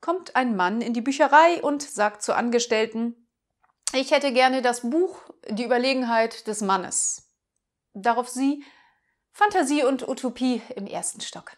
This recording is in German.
kommt ein Mann in die Bücherei und sagt zur Angestellten, ich hätte gerne das Buch Die Überlegenheit des Mannes. Darauf sie Fantasie und Utopie im ersten Stock.